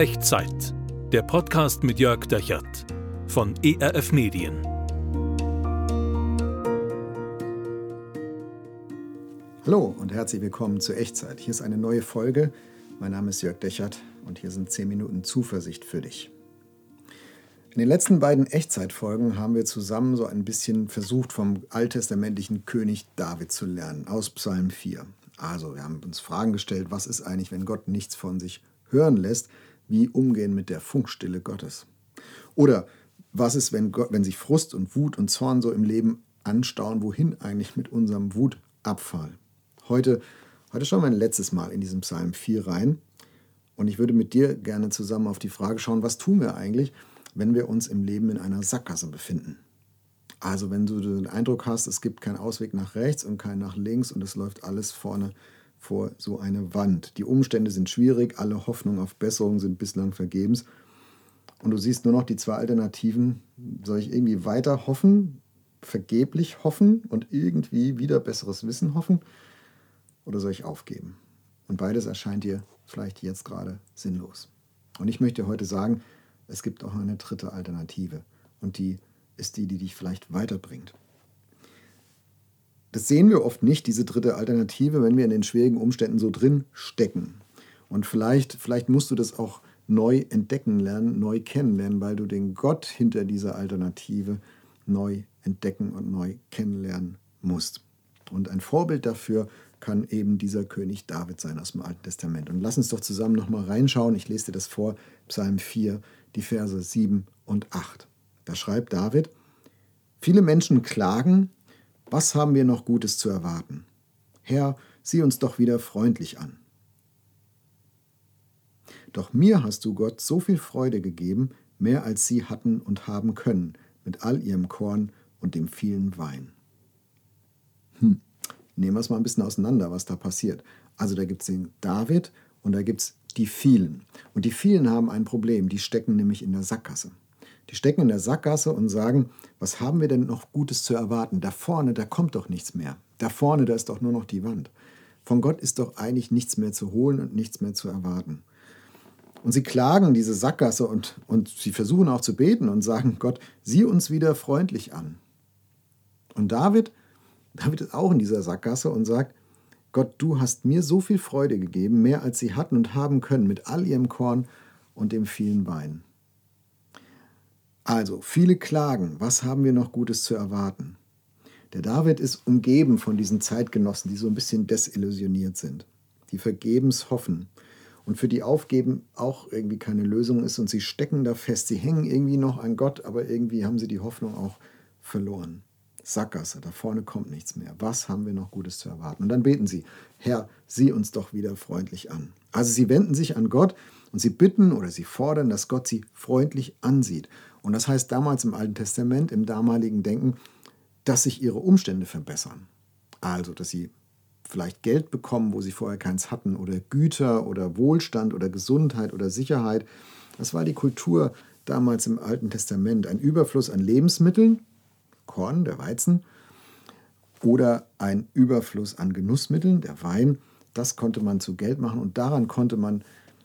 Echtzeit. Der Podcast mit Jörg Dechert von ERF Medien. Hallo und herzlich willkommen zur Echtzeit. Hier ist eine neue Folge. Mein Name ist Jörg Dechert und hier sind 10 Minuten Zuversicht für dich. In den letzten beiden Echtzeitfolgen haben wir zusammen so ein bisschen versucht, vom alttestamentlichen König David zu lernen, aus Psalm 4. Also, wir haben uns Fragen gestellt, was ist eigentlich, wenn Gott nichts von sich hören lässt? Wie umgehen mit der Funkstille Gottes? Oder was ist, wenn, Gott, wenn sich Frust und Wut und Zorn so im Leben anstauen? Wohin eigentlich mit unserem Wutabfall? Heute, heute schauen wir ein letztes Mal in diesen Psalm 4 rein. Und ich würde mit dir gerne zusammen auf die Frage schauen, was tun wir eigentlich, wenn wir uns im Leben in einer Sackgasse befinden. Also wenn du den Eindruck hast, es gibt keinen Ausweg nach rechts und keinen nach links und es läuft alles vorne vor so eine Wand. Die Umstände sind schwierig, alle Hoffnungen auf Besserung sind bislang vergebens. Und du siehst nur noch die zwei Alternativen. Soll ich irgendwie weiter hoffen, vergeblich hoffen und irgendwie wieder besseres Wissen hoffen? Oder soll ich aufgeben? Und beides erscheint dir vielleicht jetzt gerade sinnlos. Und ich möchte heute sagen, es gibt auch eine dritte Alternative. Und die ist die, die dich vielleicht weiterbringt. Das sehen wir oft nicht, diese dritte Alternative, wenn wir in den schwierigen Umständen so drin stecken. Und vielleicht, vielleicht musst du das auch neu entdecken lernen, neu kennenlernen, weil du den Gott hinter dieser Alternative neu entdecken und neu kennenlernen musst. Und ein Vorbild dafür kann eben dieser König David sein aus dem Alten Testament. Und lass uns doch zusammen nochmal reinschauen. Ich lese dir das vor, Psalm 4, die Verse 7 und 8. Da schreibt David, viele Menschen klagen, was haben wir noch Gutes zu erwarten? Herr, sieh uns doch wieder freundlich an. Doch mir hast du Gott so viel Freude gegeben, mehr als sie hatten und haben können, mit all ihrem Korn und dem vielen Wein. Hm. Nehmen wir es mal ein bisschen auseinander, was da passiert. Also da gibt es den David und da gibt es die vielen. Und die vielen haben ein Problem, die stecken nämlich in der Sackgasse. Die stecken in der Sackgasse und sagen, was haben wir denn noch Gutes zu erwarten? Da vorne, da kommt doch nichts mehr. Da vorne, da ist doch nur noch die Wand. Von Gott ist doch eigentlich nichts mehr zu holen und nichts mehr zu erwarten. Und sie klagen diese Sackgasse und, und sie versuchen auch zu beten und sagen, Gott, sieh uns wieder freundlich an. Und David, David ist auch in dieser Sackgasse und sagt, Gott, du hast mir so viel Freude gegeben, mehr als sie hatten und haben können, mit all ihrem Korn und dem vielen Wein. Also, viele klagen, was haben wir noch Gutes zu erwarten? Der David ist umgeben von diesen Zeitgenossen, die so ein bisschen desillusioniert sind, die vergebens hoffen und für die Aufgeben auch irgendwie keine Lösung ist und sie stecken da fest, sie hängen irgendwie noch an Gott, aber irgendwie haben sie die Hoffnung auch verloren. Sackgasse, da vorne kommt nichts mehr. Was haben wir noch Gutes zu erwarten? Und dann beten sie, Herr, sieh uns doch wieder freundlich an. Also sie wenden sich an Gott und sie bitten oder sie fordern, dass Gott sie freundlich ansieht. Und das heißt damals im Alten Testament, im damaligen Denken, dass sich ihre Umstände verbessern. Also, dass sie vielleicht Geld bekommen, wo sie vorher keins hatten, oder Güter oder Wohlstand oder Gesundheit oder Sicherheit. Das war die Kultur damals im Alten Testament. Ein Überfluss an Lebensmitteln Korn, der Weizen, oder ein Überfluss an Genussmitteln, der Wein, das konnte man zu Geld machen und daran konnte man,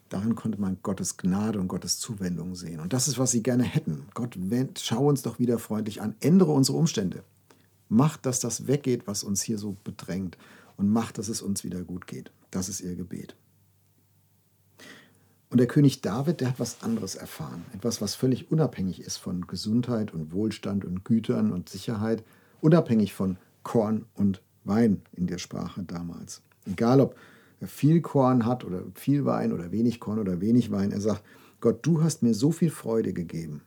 daran konnte man Gottes Gnade und Gottes Zuwendung sehen. Und das ist, was sie gerne hätten. Gott, schau uns doch wieder freundlich an, ändere unsere Umstände. Mach, dass das weggeht, was uns hier so bedrängt und mach, dass es uns wieder gut geht. Das ist ihr Gebet. Und der König David, der hat was anderes erfahren. Etwas, was völlig unabhängig ist von Gesundheit und Wohlstand und Gütern und Sicherheit. Unabhängig von Korn und Wein in der Sprache damals. Egal, ob viel Korn hat oder viel Wein oder wenig Korn oder wenig Wein. Er sagt, Gott, du hast mir so viel Freude gegeben.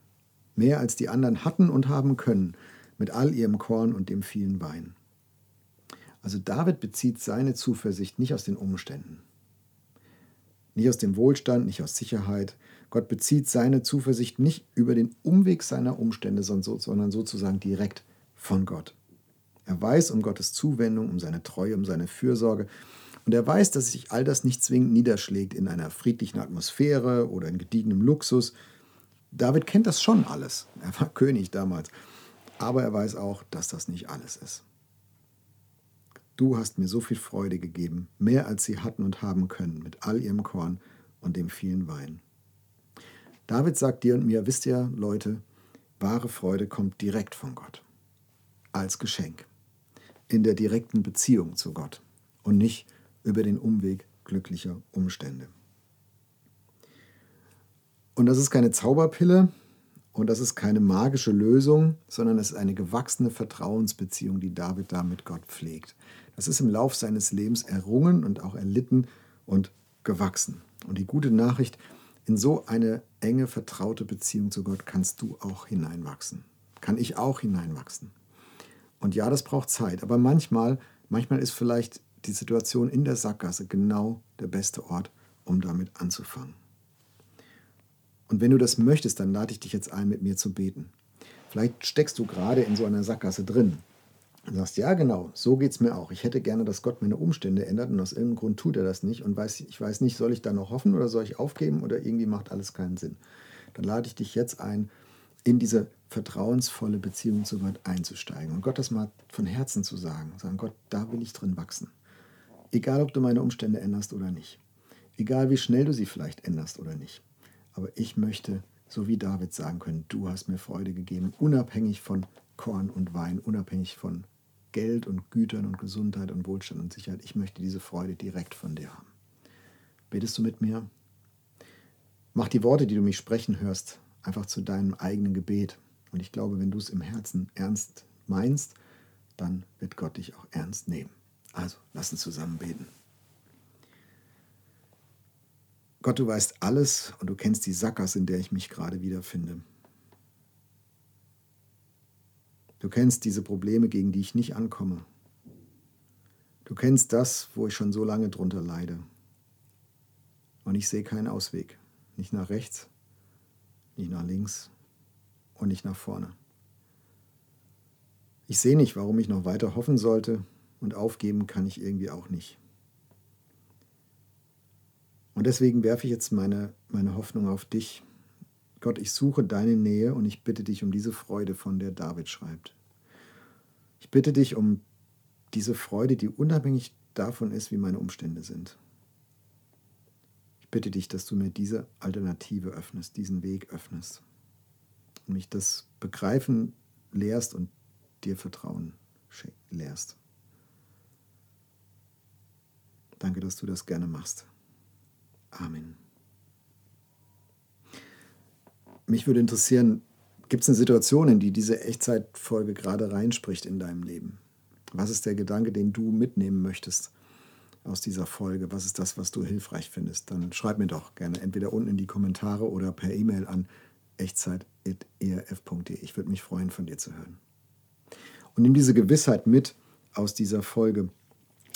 Mehr als die anderen hatten und haben können. Mit all ihrem Korn und dem vielen Wein. Also David bezieht seine Zuversicht nicht aus den Umständen, nicht aus dem Wohlstand, nicht aus Sicherheit. Gott bezieht seine Zuversicht nicht über den Umweg seiner Umstände, sondern sozusagen direkt von Gott. Er weiß um Gottes Zuwendung, um seine Treue, um seine Fürsorge. Und er weiß, dass sich all das nicht zwingend niederschlägt in einer friedlichen Atmosphäre oder in gediegenem Luxus. David kennt das schon alles. Er war König damals. Aber er weiß auch, dass das nicht alles ist. Du hast mir so viel Freude gegeben, mehr als sie hatten und haben können, mit all ihrem Korn und dem vielen Wein. David sagt dir und mir, wisst ihr, Leute, wahre Freude kommt direkt von Gott. Als Geschenk. In der direkten Beziehung zu Gott und nicht über den Umweg glücklicher Umstände. Und das ist keine Zauberpille und das ist keine magische Lösung, sondern es ist eine gewachsene Vertrauensbeziehung, die David da mit Gott pflegt. Das ist im Lauf seines Lebens errungen und auch erlitten und gewachsen. Und die gute Nachricht, in so eine enge, vertraute Beziehung zu Gott kannst du auch hineinwachsen. Kann ich auch hineinwachsen. Und ja, das braucht Zeit, aber manchmal, manchmal ist vielleicht die Situation in der Sackgasse genau der beste Ort, um damit anzufangen. Und wenn du das möchtest, dann lade ich dich jetzt ein, mit mir zu beten. Vielleicht steckst du gerade in so einer Sackgasse drin und sagst, ja genau, so geht es mir auch. Ich hätte gerne, dass Gott meine Umstände ändert und aus irgendeinem Grund tut er das nicht und weiß, ich weiß nicht, soll ich da noch hoffen oder soll ich aufgeben oder irgendwie macht alles keinen Sinn. Dann lade ich dich jetzt ein, in diese vertrauensvolle Beziehung zu Gott einzusteigen und Gott das mal von Herzen zu sagen. Sagen, Gott, da will ich drin wachsen. Egal, ob du meine Umstände änderst oder nicht. Egal, wie schnell du sie vielleicht änderst oder nicht. Aber ich möchte, so wie David sagen können, du hast mir Freude gegeben, unabhängig von Korn und Wein, unabhängig von Geld und Gütern und Gesundheit und Wohlstand und Sicherheit. Ich möchte diese Freude direkt von dir haben. Betest du mit mir? Mach die Worte, die du mich sprechen hörst, einfach zu deinem eigenen Gebet. Und ich glaube, wenn du es im Herzen ernst meinst, dann wird Gott dich auch ernst nehmen. Also, lass uns zusammen beten. Gott, du weißt alles und du kennst die Sackgasse, in der ich mich gerade wiederfinde. Du kennst diese Probleme, gegen die ich nicht ankomme. Du kennst das, wo ich schon so lange drunter leide. Und ich sehe keinen Ausweg. Nicht nach rechts, nicht nach links und nicht nach vorne. Ich sehe nicht, warum ich noch weiter hoffen sollte und aufgeben kann ich irgendwie auch nicht. Und deswegen werfe ich jetzt meine, meine Hoffnung auf dich. Gott, ich suche deine Nähe und ich bitte dich um diese Freude, von der David schreibt. Ich bitte dich um diese Freude, die unabhängig davon ist, wie meine Umstände sind. Ich bitte dich, dass du mir diese Alternative öffnest, diesen Weg öffnest und mich das Begreifen lehrst und dir Vertrauen lehrst. Danke, dass du das gerne machst. Amen. Mich würde interessieren, gibt es eine Situation, in die diese Echtzeitfolge gerade reinspricht in deinem Leben? Was ist der Gedanke, den du mitnehmen möchtest aus dieser Folge? Was ist das, was du hilfreich findest? Dann schreib mir doch gerne entweder unten in die Kommentare oder per E-Mail an echtzeit.erf.de. Ich würde mich freuen, von dir zu hören. Und nimm diese Gewissheit mit aus dieser Folge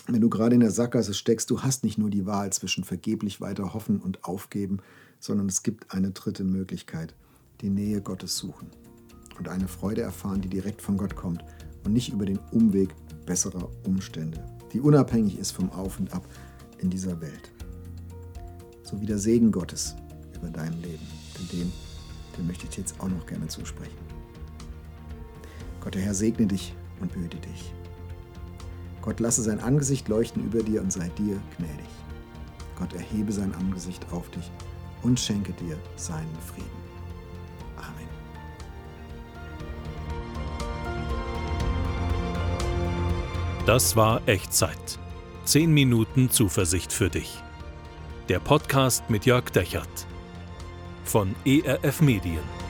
wenn du gerade in der Sackgasse steckst, du hast nicht nur die Wahl zwischen vergeblich weiter hoffen und aufgeben, sondern es gibt eine dritte Möglichkeit, die Nähe Gottes suchen und eine Freude erfahren, die direkt von Gott kommt und nicht über den Umweg besserer Umstände, die unabhängig ist vom Auf und Ab in dieser Welt. So wie der Segen Gottes über dein Leben, denn den, den möchte ich jetzt auch noch gerne zusprechen. Gott, der Herr segne dich und behüte dich. Gott lasse sein Angesicht leuchten über dir und sei dir gnädig. Gott erhebe sein Angesicht auf dich und schenke dir seinen Frieden. Amen. Das war Echtzeit. Zehn Minuten Zuversicht für dich. Der Podcast mit Jörg Dechert von ERF Medien.